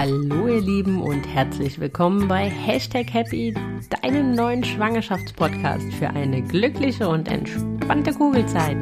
Hallo ihr Lieben und herzlich willkommen bei Hashtag Happy, deinem neuen Schwangerschaftspodcast für eine glückliche und entspannte Kugelzeit.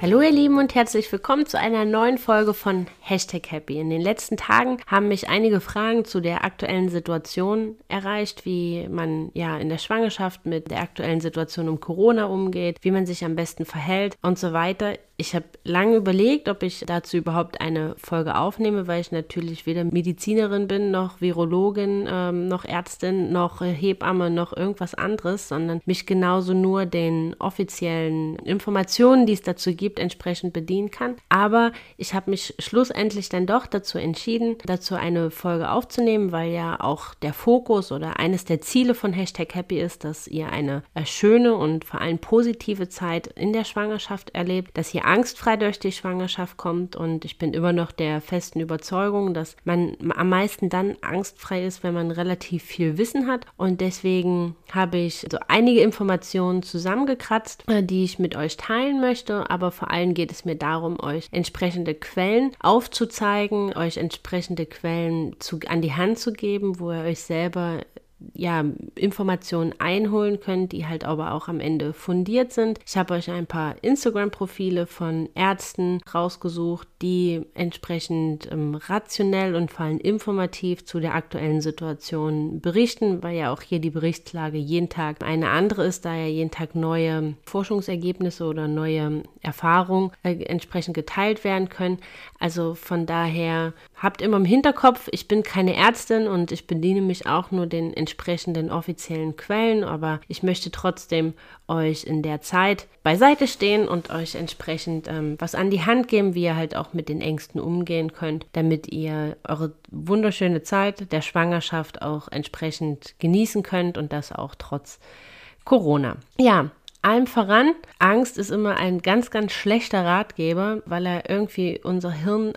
Hallo ihr Lieben und herzlich willkommen zu einer neuen Folge von Hashtag Happy. In den letzten Tagen haben mich einige Fragen zu der aktuellen Situation erreicht, wie man ja in der Schwangerschaft mit der aktuellen Situation um Corona umgeht, wie man sich am besten verhält und so weiter. Ich habe lange überlegt, ob ich dazu überhaupt eine Folge aufnehme, weil ich natürlich weder Medizinerin bin, noch Virologin, ähm, noch Ärztin, noch Hebamme, noch irgendwas anderes, sondern mich genauso nur den offiziellen Informationen, die es dazu gibt, entsprechend bedienen kann. Aber ich habe mich schlussendlich dann doch dazu entschieden, dazu eine Folge aufzunehmen, weil ja auch der Fokus oder eines der Ziele von Hashtag Happy ist, dass ihr eine schöne und vor allem positive Zeit in der Schwangerschaft erlebt, dass ihr angstfrei durch die Schwangerschaft kommt. Und ich bin immer noch der festen Überzeugung, dass man am meisten dann angstfrei ist, wenn man relativ viel Wissen hat. Und deswegen habe ich so einige Informationen zusammengekratzt, äh, die ich mit euch teilen möchte, aber vor allem geht es mir darum, euch entsprechende Quellen aufzuzeigen, euch entsprechende Quellen zu, an die Hand zu geben, wo ihr euch selber ja, Informationen einholen könnt, die halt aber auch am Ende fundiert sind. Ich habe euch ein paar Instagram-Profile von Ärzten rausgesucht, die entsprechend ähm, rationell und vor allem informativ zu der aktuellen Situation berichten, weil ja auch hier die Berichtslage jeden Tag eine andere ist, da ja jeden Tag neue Forschungsergebnisse oder neue Erfahrungen äh, entsprechend geteilt werden können. Also von daher habt immer im Hinterkopf, ich bin keine Ärztin und ich bediene mich auch nur den entsprechenden offiziellen Quellen, aber ich möchte trotzdem euch in der Zeit beiseite stehen und euch entsprechend ähm, was an die Hand geben, wie ihr halt auch mit den Ängsten umgehen könnt, damit ihr eure wunderschöne Zeit der Schwangerschaft auch entsprechend genießen könnt und das auch trotz Corona. Ja, allem voran, Angst ist immer ein ganz, ganz schlechter Ratgeber, weil er irgendwie unser Hirn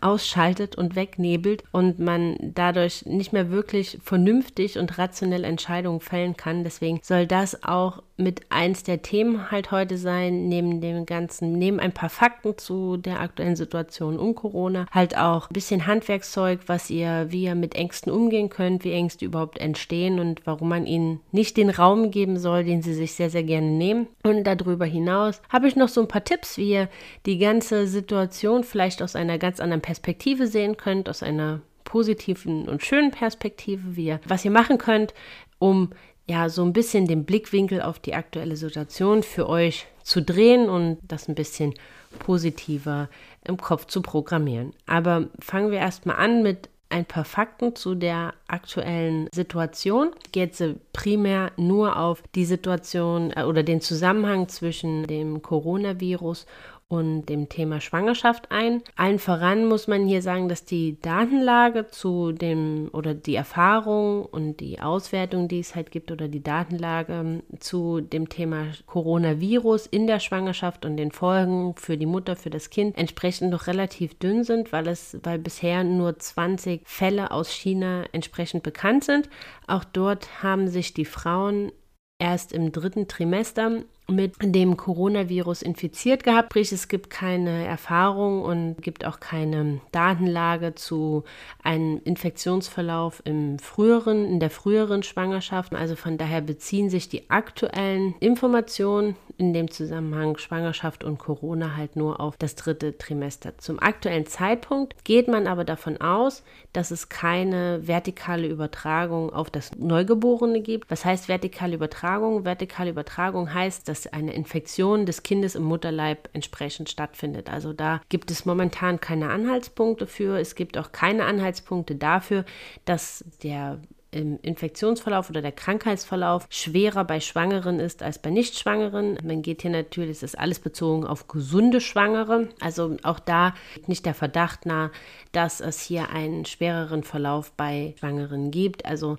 ausschaltet und wegnebelt und man dadurch nicht mehr wirklich vernünftig und rationell Entscheidungen fällen kann. Deswegen soll das auch mit eins der Themen halt heute sein, neben dem Ganzen, neben ein paar Fakten zu der aktuellen Situation um Corona, halt auch ein bisschen Handwerkszeug, was ihr, wie ihr mit Ängsten umgehen könnt, wie Ängste überhaupt entstehen und warum man ihnen nicht den Raum geben soll, den sie sich sehr, sehr gerne nehmen. Und darüber hinaus habe ich noch so ein paar Tipps, wie ihr die ganze Situation vielleicht aus einer ganz anderen Perspektive sehen könnt, aus einer positiven und schönen Perspektive, wie ihr, was ihr machen könnt, um ja, so ein bisschen den Blickwinkel auf die aktuelle Situation für euch zu drehen und das ein bisschen positiver im Kopf zu programmieren. Aber fangen wir erstmal an mit ein paar Fakten zu der aktuellen Situation. Ich gehe jetzt primär nur auf die Situation äh, oder den Zusammenhang zwischen dem Coronavirus und dem Thema Schwangerschaft ein. Allen voran muss man hier sagen, dass die Datenlage zu dem oder die Erfahrung und die Auswertung, die es halt gibt oder die Datenlage ähm, zu dem Thema Coronavirus in der Schwangerschaft und den Folgen für die Mutter, für das Kind entsprechend noch relativ dünn sind, weil es, weil bisher nur 20 Fälle aus China entsprechend bekannt sind. Auch dort haben sich die Frauen erst im dritten Trimester mit dem Coronavirus infiziert gehabt. Sprich, es gibt keine Erfahrung und gibt auch keine Datenlage zu einem Infektionsverlauf im früheren, in der früheren Schwangerschaft. Also von daher beziehen sich die aktuellen Informationen in dem Zusammenhang Schwangerschaft und Corona halt nur auf das dritte Trimester. Zum aktuellen Zeitpunkt geht man aber davon aus, dass es keine vertikale Übertragung auf das Neugeborene gibt. Was heißt vertikale Übertragung? Vertikale Übertragung heißt, dass eine Infektion des Kindes im Mutterleib entsprechend stattfindet. Also da gibt es momentan keine Anhaltspunkte für. Es gibt auch keine Anhaltspunkte dafür, dass der im Infektionsverlauf oder der Krankheitsverlauf schwerer bei Schwangeren ist als bei Nichtschwangeren. Man geht hier natürlich, das ist alles bezogen auf gesunde Schwangere. Also auch da nicht der Verdacht nahe, dass es hier einen schwereren Verlauf bei Schwangeren gibt. Also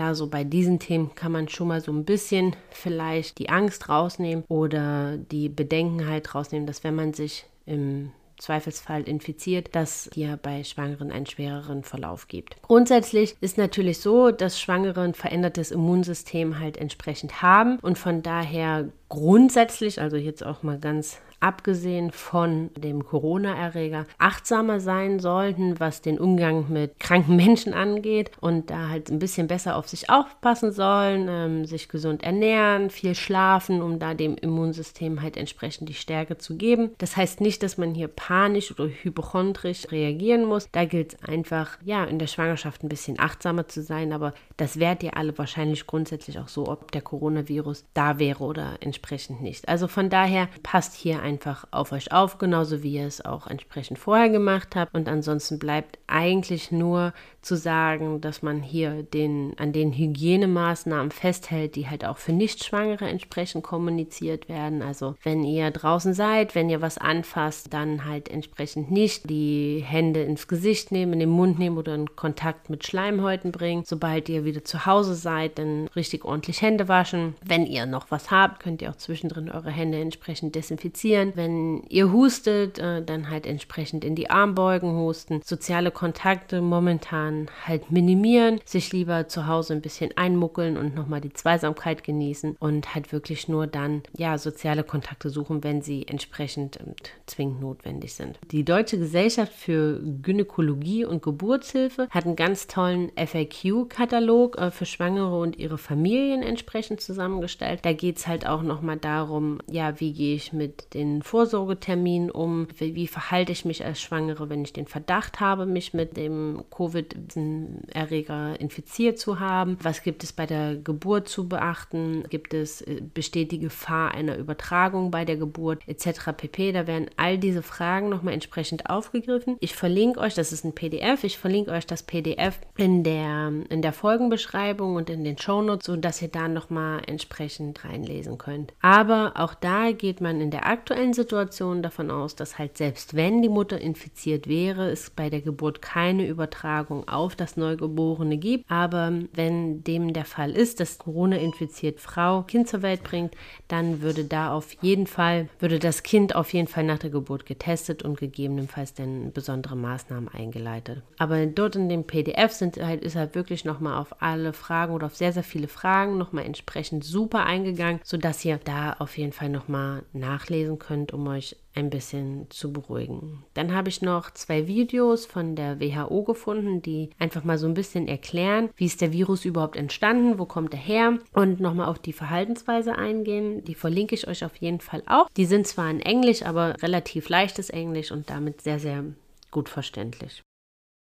da so bei diesen Themen kann man schon mal so ein bisschen vielleicht die Angst rausnehmen oder die Bedenkenheit rausnehmen, dass wenn man sich im Zweifelsfall infiziert, dass hier bei Schwangeren einen schwereren Verlauf gibt. Grundsätzlich ist natürlich so, dass Schwangere ein verändertes Immunsystem halt entsprechend haben und von daher grundsätzlich, also jetzt auch mal ganz abgesehen von dem Corona-Erreger, achtsamer sein sollten, was den Umgang mit kranken Menschen angeht und da halt ein bisschen besser auf sich aufpassen sollen, ähm, sich gesund ernähren, viel schlafen, um da dem Immunsystem halt entsprechend die Stärke zu geben. Das heißt nicht, dass man hier panisch oder hypochondrisch reagieren muss. Da gilt es einfach, ja, in der Schwangerschaft ein bisschen achtsamer zu sein, aber das wärt ihr alle wahrscheinlich grundsätzlich auch so, ob der Coronavirus da wäre oder entsprechend nicht. Also von daher passt hier einfach auf euch auf, genauso wie ihr es auch entsprechend vorher gemacht habt. Und ansonsten bleibt eigentlich nur zu sagen, dass man hier den, an den Hygienemaßnahmen festhält, die halt auch für Nichtschwangere entsprechend kommuniziert werden. Also wenn ihr draußen seid, wenn ihr was anfasst, dann halt entsprechend nicht die Hände ins Gesicht nehmen, in den Mund nehmen oder in Kontakt mit Schleimhäuten bringen. Sobald ihr wieder zu Hause seid, dann richtig ordentlich Hände waschen. Wenn ihr noch was habt, könnt ihr auch zwischendrin eure Hände entsprechend desinfizieren. Wenn ihr hustet, äh, dann halt entsprechend in die Armbeugen husten. Soziale Kontakte momentan halt minimieren, sich lieber zu Hause ein bisschen einmuckeln und nochmal die Zweisamkeit genießen und halt wirklich nur dann, ja, soziale Kontakte suchen, wenn sie entsprechend ähm, zwingend notwendig sind. Die Deutsche Gesellschaft für Gynäkologie und Geburtshilfe hat einen ganz tollen FAQ-Katalog äh, für Schwangere und ihre Familien entsprechend zusammengestellt. Da geht es halt auch nochmal darum, ja, wie gehe ich mit den Vorsorgeterminen um, wie, wie verhalte ich mich als Schwangere, wenn ich den Verdacht habe, mich mit dem Covid diesen Erreger infiziert zu haben? Was gibt es bei der Geburt zu beachten? Gibt es, äh, besteht die Gefahr einer Übertragung bei der Geburt etc. pp. Da werden all diese Fragen nochmal entsprechend aufgegriffen. Ich verlinke euch, das ist ein PDF, ich verlinke euch das PDF in der, in der Folgenbeschreibung und in den Shownotes, sodass ihr da nochmal entsprechend reinlesen könnt. Aber auch da geht man in der aktuellen Situation davon aus, dass halt selbst wenn die Mutter infiziert wäre, es bei der Geburt keine Übertragung auf das Neugeborene gibt. Aber wenn dem der Fall ist, dass Corona-infiziert Frau Kind zur Welt bringt, dann würde da auf jeden Fall, würde das Kind auf jeden Fall nach der Geburt getestet und gegebenenfalls dann besondere Maßnahmen eingeleitet. Aber dort in dem PDF sind halt, ist halt wirklich nochmal auf alle Fragen oder auf sehr, sehr viele Fragen nochmal entsprechend super eingegangen, sodass ihr da auf jeden Fall nochmal nachlesen könnt, um euch ein bisschen zu beruhigen. Dann habe ich noch zwei Videos von der WHO gefunden, die einfach mal so ein bisschen erklären, wie ist der Virus überhaupt entstanden, wo kommt er her und nochmal auf die Verhaltensweise eingehen. Die verlinke ich euch auf jeden Fall auch. Die sind zwar in Englisch, aber relativ leichtes Englisch und damit sehr, sehr gut verständlich.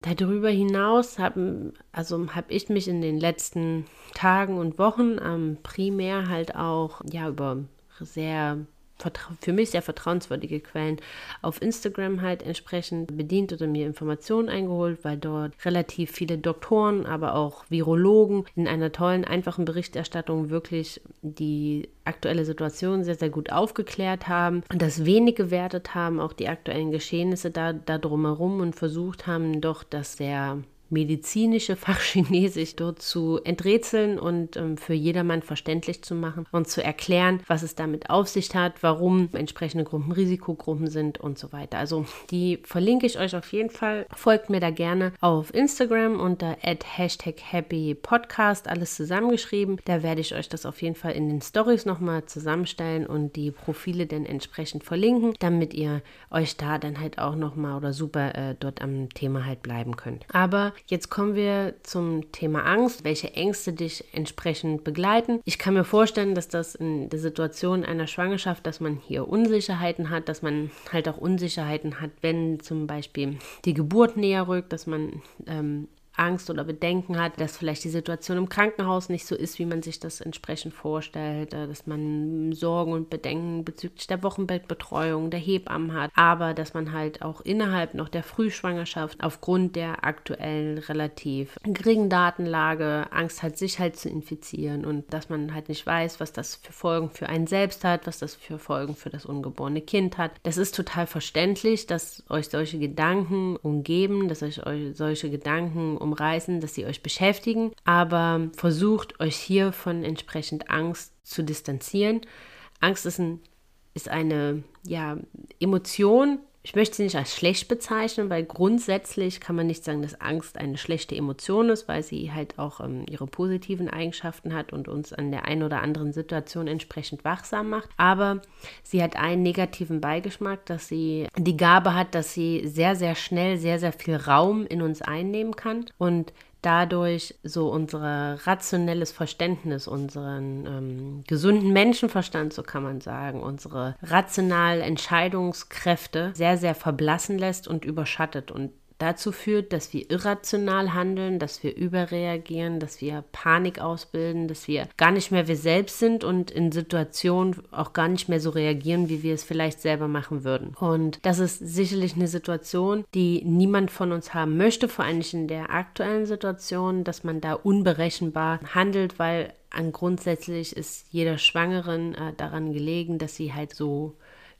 Darüber hinaus habe also hab ich mich in den letzten Tagen und Wochen ähm, primär halt auch ja über sehr für mich sehr vertrauenswürdige Quellen auf Instagram halt entsprechend bedient oder mir Informationen eingeholt, weil dort relativ viele Doktoren, aber auch Virologen in einer tollen, einfachen Berichterstattung wirklich die aktuelle Situation sehr, sehr gut aufgeklärt haben und das wenig gewertet haben, auch die aktuellen Geschehnisse da, da drumherum und versucht haben, doch das sehr medizinische Fachchinesisch dort zu enträtseln und ähm, für jedermann verständlich zu machen und zu erklären, was es damit auf sich hat, warum entsprechende Gruppen Risikogruppen sind und so weiter. Also die verlinke ich euch auf jeden Fall. Folgt mir da gerne auf Instagram unter @happypodcast alles zusammengeschrieben. Da werde ich euch das auf jeden Fall in den Stories nochmal zusammenstellen und die Profile dann entsprechend verlinken, damit ihr euch da dann halt auch nochmal oder super äh, dort am Thema halt bleiben könnt. Aber Jetzt kommen wir zum Thema Angst, welche Ängste dich entsprechend begleiten. Ich kann mir vorstellen, dass das in der Situation einer Schwangerschaft, dass man hier Unsicherheiten hat, dass man halt auch Unsicherheiten hat, wenn zum Beispiel die Geburt näher rückt, dass man ähm, Angst oder Bedenken hat, dass vielleicht die Situation im Krankenhaus nicht so ist, wie man sich das entsprechend vorstellt, äh, dass man Sorgen und Bedenken bezüglich der Wochenbettbetreuung, der Hebammen hat, aber dass man halt auch innerhalb noch der Frühschwangerschaft aufgrund der aktuellen relativ geringen Datenlage Angst hat, sich halt zu infizieren und dass man halt nicht weiß, was das für Folgen für einen selbst hat, was das für Folgen für das ungeborene Kind hat. Das ist total verständlich, dass euch solche Gedanken umgeben, dass euch solche Gedanken um umreißen, dass sie euch beschäftigen, aber versucht euch hier von entsprechend Angst zu distanzieren. Angst ist, ein, ist eine ja, Emotion, ich möchte sie nicht als schlecht bezeichnen, weil grundsätzlich kann man nicht sagen, dass Angst eine schlechte Emotion ist, weil sie halt auch ähm, ihre positiven Eigenschaften hat und uns an der einen oder anderen Situation entsprechend wachsam macht. Aber sie hat einen negativen Beigeschmack, dass sie die Gabe hat, dass sie sehr, sehr schnell sehr, sehr viel Raum in uns einnehmen kann und dadurch so unser rationelles Verständnis, unseren ähm, gesunden Menschenverstand, so kann man sagen, unsere rationalen Entscheidungskräfte sehr, sehr verblassen lässt und überschattet. Und dazu führt, dass wir irrational handeln, dass wir überreagieren, dass wir Panik ausbilden, dass wir gar nicht mehr wir selbst sind und in Situationen auch gar nicht mehr so reagieren, wie wir es vielleicht selber machen würden. Und das ist sicherlich eine Situation, die niemand von uns haben möchte, vor allem nicht in der aktuellen Situation, dass man da unberechenbar handelt, weil an grundsätzlich ist jeder Schwangeren äh, daran gelegen, dass sie halt so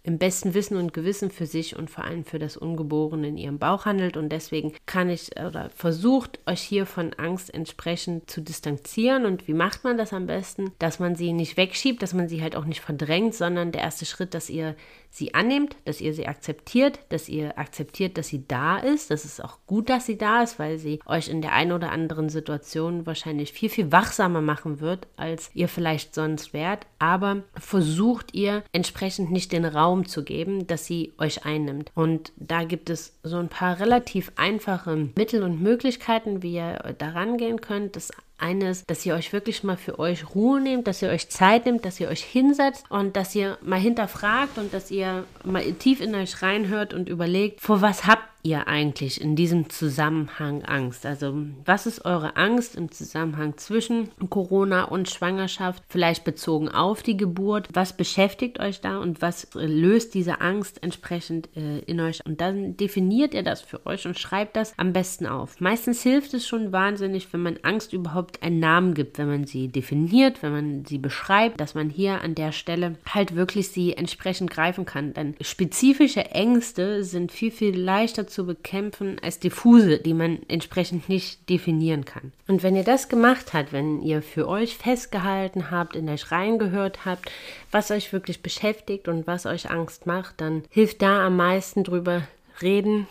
im besten Wissen und Gewissen für sich und vor allem für das Ungeborene in ihrem Bauch handelt. Und deswegen kann ich oder versucht, euch hier von Angst entsprechend zu distanzieren. Und wie macht man das am besten? Dass man sie nicht wegschiebt, dass man sie halt auch nicht verdrängt, sondern der erste Schritt, dass ihr sie annehmt, dass ihr sie akzeptiert, dass ihr akzeptiert, dass sie da ist. Das ist auch gut, dass sie da ist, weil sie euch in der einen oder anderen Situation wahrscheinlich viel, viel wachsamer machen wird, als ihr vielleicht sonst wärt. Aber versucht ihr entsprechend nicht den Raum zu geben, dass sie euch einnimmt. Und da gibt es so ein paar relativ einfache Mittel und Möglichkeiten, wie ihr daran gehen könnt. Das eines, dass ihr euch wirklich mal für euch Ruhe nehmt, dass ihr euch Zeit nehmt, dass ihr euch hinsetzt und dass ihr mal hinterfragt und dass ihr mal tief in euch reinhört und überlegt, vor was habt ihr eigentlich in diesem Zusammenhang Angst? Also was ist eure Angst im Zusammenhang zwischen Corona und Schwangerschaft, vielleicht bezogen auf die Geburt? Was beschäftigt euch da und was löst diese Angst entsprechend äh, in euch? Und dann definiert ihr das für euch und schreibt das am besten auf. Meistens hilft es schon wahnsinnig, wenn man Angst überhaupt einen Namen gibt, wenn man sie definiert, wenn man sie beschreibt, dass man hier an der Stelle halt wirklich sie entsprechend greifen kann. Denn spezifische Ängste sind viel, viel leichter zu zu bekämpfen als diffuse, die man entsprechend nicht definieren kann. Und wenn ihr das gemacht habt, wenn ihr für euch festgehalten habt, in euch reingehört habt, was euch wirklich beschäftigt und was euch Angst macht, dann hilft da am meisten drüber reden,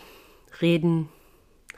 reden,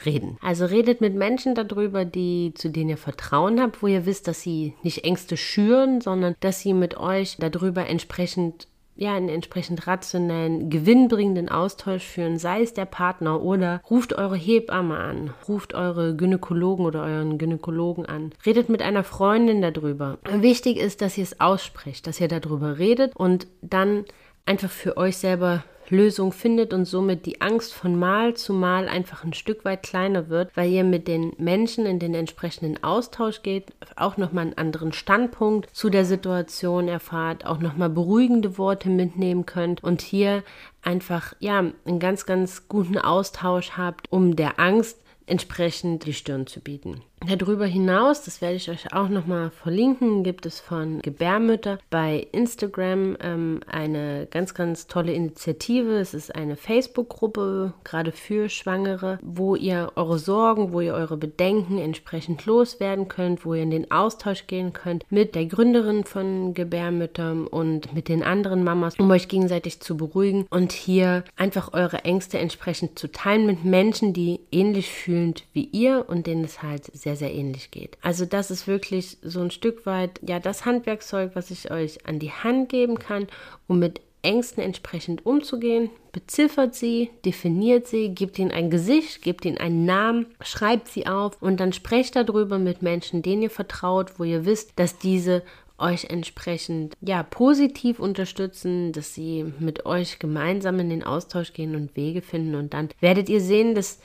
reden. Also redet mit Menschen darüber, die, zu denen ihr Vertrauen habt, wo ihr wisst, dass sie nicht Ängste schüren, sondern dass sie mit euch darüber entsprechend ja, einen entsprechend rationellen, gewinnbringenden Austausch führen, sei es der Partner oder ruft eure Hebamme an, ruft eure Gynäkologen oder euren Gynäkologen an, redet mit einer Freundin darüber. Wichtig ist, dass ihr es aussprecht, dass ihr darüber redet und dann einfach für euch selber Lösung findet und somit die Angst von Mal zu Mal einfach ein Stück weit kleiner wird, weil ihr mit den Menschen in den entsprechenden Austausch geht, auch nochmal einen anderen Standpunkt zu der Situation erfahrt, auch nochmal beruhigende Worte mitnehmen könnt und hier einfach ja einen ganz, ganz guten Austausch habt, um der Angst entsprechend die Stirn zu bieten. Darüber hinaus, das werde ich euch auch nochmal verlinken, gibt es von Gebärmütter bei Instagram ähm, eine ganz, ganz tolle Initiative. Es ist eine Facebook-Gruppe, gerade für Schwangere, wo ihr eure Sorgen, wo ihr eure Bedenken entsprechend loswerden könnt, wo ihr in den Austausch gehen könnt mit der Gründerin von Gebärmüttern und mit den anderen Mamas, um euch gegenseitig zu beruhigen und hier einfach eure Ängste entsprechend zu teilen mit Menschen, die ähnlich fühlend wie ihr und denen es halt sehr sehr, sehr ähnlich geht. Also das ist wirklich so ein Stück weit, ja, das Handwerkszeug, was ich euch an die Hand geben kann, um mit Ängsten entsprechend umzugehen. Beziffert sie, definiert sie, gibt ihnen ein Gesicht, gibt ihnen einen Namen, schreibt sie auf und dann sprecht darüber mit Menschen, denen ihr vertraut, wo ihr wisst, dass diese euch entsprechend ja positiv unterstützen, dass sie mit euch gemeinsam in den Austausch gehen und Wege finden und dann werdet ihr sehen, dass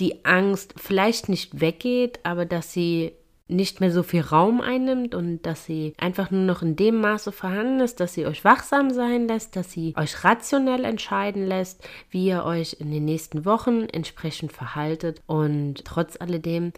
die Angst vielleicht nicht weggeht, aber dass sie nicht mehr so viel Raum einnimmt und dass sie einfach nur noch in dem Maße vorhanden ist, dass sie euch wachsam sein lässt, dass sie euch rationell entscheiden lässt, wie ihr euch in den nächsten Wochen entsprechend verhaltet. Und trotz alledem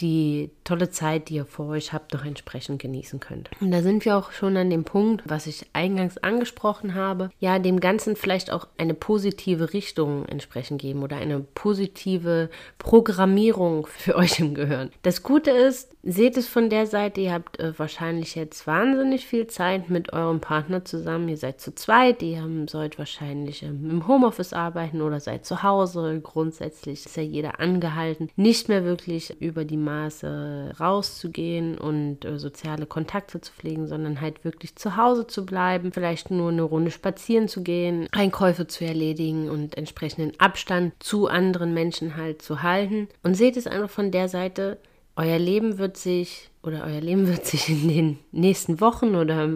die tolle Zeit, die ihr vor euch habt, noch entsprechend genießen könnt. Und da sind wir auch schon an dem Punkt, was ich eingangs angesprochen habe, ja, dem Ganzen vielleicht auch eine positive Richtung entsprechend geben oder eine positive Programmierung für euch im Gehirn. Das Gute ist, seht es von der Seite, ihr habt äh, wahrscheinlich jetzt wahnsinnig viel Zeit mit eurem Partner zusammen, ihr seid zu zweit, ihr sollt wahrscheinlich ähm, im Homeoffice arbeiten oder seid zu Hause. Grundsätzlich ist ja jeder angehalten, nicht mehr wirklich über die Maße rauszugehen und äh, soziale Kontakte zu pflegen, sondern halt wirklich zu Hause zu bleiben, vielleicht nur eine Runde spazieren zu gehen, Einkäufe zu erledigen und entsprechenden Abstand zu anderen Menschen halt zu halten. Und seht es einfach von der Seite, euer Leben wird sich oder euer Leben wird sich in den nächsten Wochen oder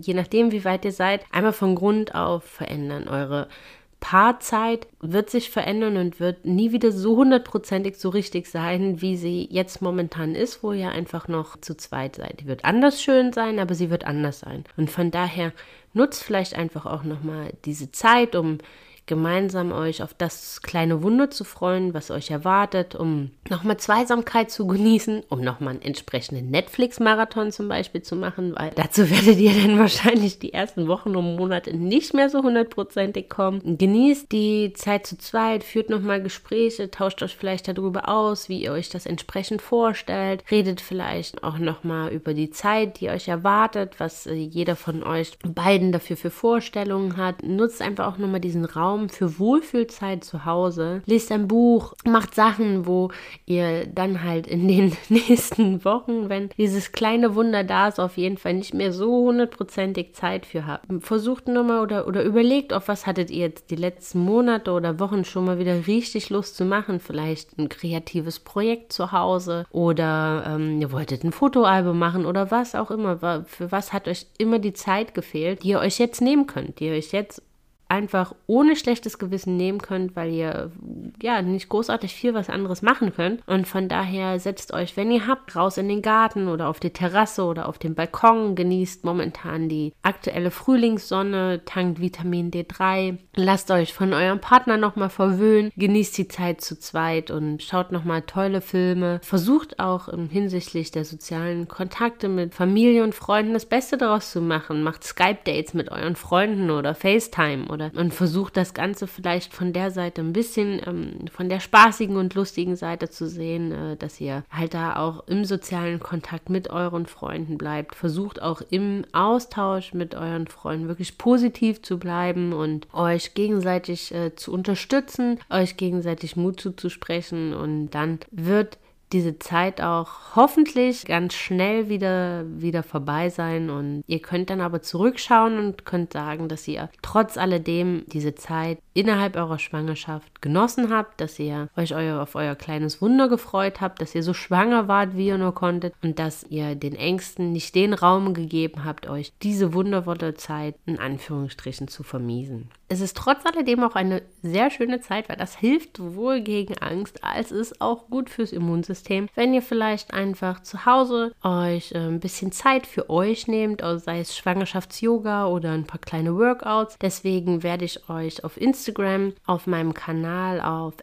je nachdem, wie weit ihr seid, einmal von Grund auf verändern. Eure Paarzeit wird sich verändern und wird nie wieder so hundertprozentig so richtig sein, wie sie jetzt momentan ist, wo ihr einfach noch zu zweit seid. Die wird anders schön sein, aber sie wird anders sein. Und von daher nutzt vielleicht einfach auch nochmal diese Zeit, um gemeinsam euch auf das kleine Wunder zu freuen, was euch erwartet, um nochmal Zweisamkeit zu genießen, um nochmal einen entsprechenden Netflix-Marathon zum Beispiel zu machen, weil dazu werdet ihr dann wahrscheinlich die ersten Wochen und Monate nicht mehr so hundertprozentig kommen. Genießt die Zeit zu zweit, führt nochmal Gespräche, tauscht euch vielleicht darüber aus, wie ihr euch das entsprechend vorstellt, redet vielleicht auch nochmal über die Zeit, die euch erwartet, was äh, jeder von euch beiden dafür für Vorstellungen hat. Nutzt einfach auch nochmal diesen Raum, Raum für Wohlfühlzeit zu Hause. Lest ein Buch, macht Sachen, wo ihr dann halt in den nächsten Wochen, wenn dieses kleine Wunder da ist, auf jeden Fall nicht mehr so hundertprozentig Zeit für habt. Versucht nochmal oder, oder überlegt, auf was hattet ihr jetzt die letzten Monate oder Wochen schon mal wieder richtig Lust zu machen. Vielleicht ein kreatives Projekt zu Hause oder ähm, ihr wolltet ein Fotoalbum machen oder was auch immer. Für was hat euch immer die Zeit gefehlt, die ihr euch jetzt nehmen könnt, die ihr euch jetzt einfach ohne schlechtes Gewissen nehmen könnt, weil ihr ja nicht großartig viel was anderes machen könnt. Und von daher setzt euch, wenn ihr habt, raus in den Garten oder auf die Terrasse oder auf den Balkon, genießt momentan die aktuelle Frühlingssonne, tankt Vitamin D3, lasst euch von eurem Partner nochmal verwöhnen, genießt die Zeit zu zweit und schaut nochmal tolle Filme. Versucht auch hinsichtlich der sozialen Kontakte mit Familie und Freunden das Beste daraus zu machen. Macht Skype-Dates mit euren Freunden oder FaceTime oder oder und versucht das Ganze vielleicht von der Seite ein bisschen ähm, von der spaßigen und lustigen Seite zu sehen, äh, dass ihr halt da auch im sozialen Kontakt mit euren Freunden bleibt. Versucht auch im Austausch mit euren Freunden wirklich positiv zu bleiben und euch gegenseitig äh, zu unterstützen, euch gegenseitig Mut zuzusprechen und dann wird diese Zeit auch hoffentlich ganz schnell wieder, wieder vorbei sein und ihr könnt dann aber zurückschauen und könnt sagen, dass ihr trotz alledem diese Zeit innerhalb eurer Schwangerschaft genossen habt, dass ihr euch euer, auf euer kleines Wunder gefreut habt, dass ihr so schwanger wart, wie ihr nur konntet und dass ihr den Ängsten nicht den Raum gegeben habt, euch diese wundervolle Zeit in Anführungsstrichen zu vermiesen. Es ist trotz alledem auch eine sehr schöne Zeit, weil das hilft sowohl gegen Angst als ist auch gut fürs Immunsystem. Wenn ihr vielleicht einfach zu Hause euch äh, ein bisschen Zeit für euch nehmt, also sei es Schwangerschafts-Yoga oder ein paar kleine Workouts. Deswegen werde ich euch auf Instagram, auf meinem Kanal auf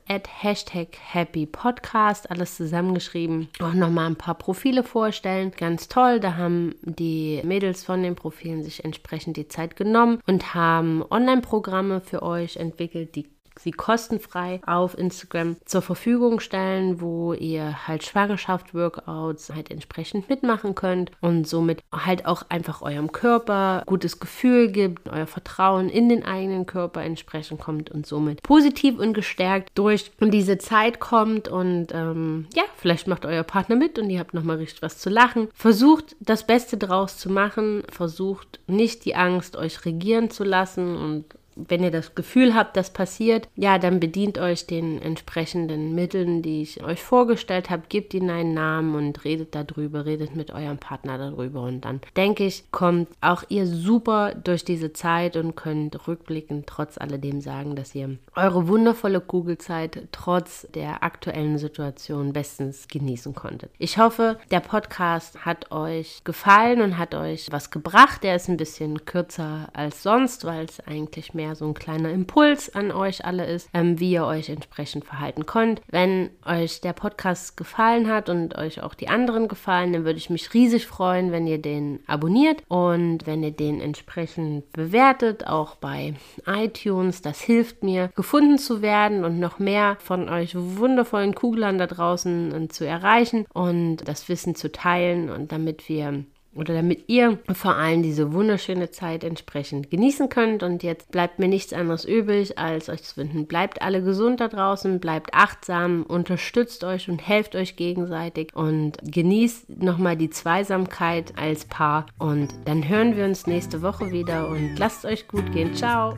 @happypodcast alles zusammengeschrieben, auch nochmal ein paar Profile vorstellen. Ganz toll, da haben die Mädels von den Profilen sich entsprechend die Zeit genommen und haben Online-Programme Programme für euch entwickelt, die sie kostenfrei auf Instagram zur Verfügung stellen, wo ihr halt Schwangerschaft-Workouts halt entsprechend mitmachen könnt und somit halt auch einfach eurem Körper gutes Gefühl gibt, euer Vertrauen in den eigenen Körper entsprechend kommt und somit positiv und gestärkt durch diese Zeit kommt und ähm, ja, vielleicht macht euer Partner mit und ihr habt nochmal richtig was zu lachen. Versucht das Beste draus zu machen, versucht nicht die Angst euch regieren zu lassen und wenn ihr das Gefühl habt, das passiert, ja, dann bedient euch den entsprechenden Mitteln, die ich euch vorgestellt habe, gebt ihnen einen Namen und redet darüber, redet mit eurem Partner darüber und dann denke ich, kommt auch ihr super durch diese Zeit und könnt rückblickend trotz alledem sagen, dass ihr eure wundervolle Kugelzeit trotz der aktuellen Situation bestens genießen konntet. Ich hoffe, der Podcast hat euch gefallen und hat euch was gebracht. Der ist ein bisschen kürzer als sonst, weil es eigentlich mehr mehr so ein kleiner Impuls an euch alle ist, ähm, wie ihr euch entsprechend verhalten könnt. Wenn euch der Podcast gefallen hat und euch auch die anderen gefallen, dann würde ich mich riesig freuen, wenn ihr den abonniert und wenn ihr den entsprechend bewertet, auch bei iTunes. Das hilft mir, gefunden zu werden und noch mehr von euch wundervollen Kuglern da draußen äh, zu erreichen und das Wissen zu teilen und damit wir oder damit ihr vor allem diese wunderschöne Zeit entsprechend genießen könnt. Und jetzt bleibt mir nichts anderes übrig, als euch zu wünschen, bleibt alle gesund da draußen, bleibt achtsam, unterstützt euch und helft euch gegenseitig und genießt nochmal die Zweisamkeit als Paar. Und dann hören wir uns nächste Woche wieder und lasst euch gut gehen. Ciao!